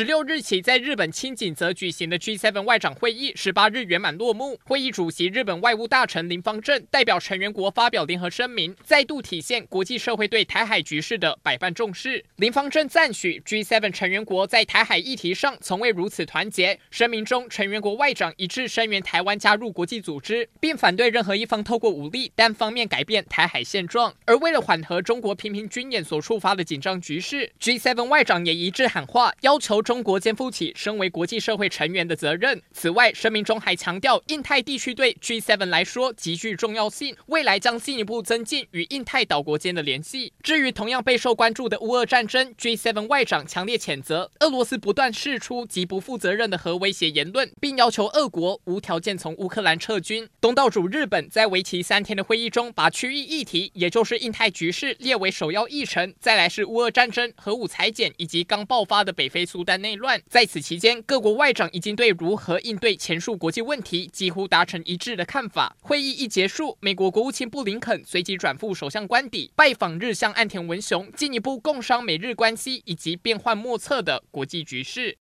十六日起，在日本轻井泽举行的 G7 外长会议，十八日圆满落幕。会议主席日本外务大臣林芳正代表成员国发表联合声明，再度体现国际社会对台海局势的百般重视。林芳正赞许 G7 成员国在台海议题上从未如此团结。声明中，成员国外长一致声援台湾加入国际组织，并反对任何一方透过武力单方面改变台海现状。而为了缓和中国频频军演所触发的紧张局势，G7 外长也一致喊话，要求。中国肩负起身为国际社会成员的责任。此外，声明中还强调，印太地区对 G7 来说极具重要性，未来将进一步增进与印太岛国间的联系。至于同样备受关注的乌俄战争，G7 外长强烈谴责俄罗斯不断释出极不负责任的核威胁言论，并要求俄国无条件从乌克兰撤军。东道主日本在为期三天的会议中，把区域议题，也就是印太局势列为首要议程。再来是乌俄战争、核武裁减以及刚爆发的北非苏丹。在内乱。在此期间，各国外长已经对如何应对前述国际问题几乎达成一致的看法。会议一结束，美国国务卿布林肯随即转赴首相官邸，拜访日向岸田文雄，进一步共商美日关系以及变幻莫测的国际局势。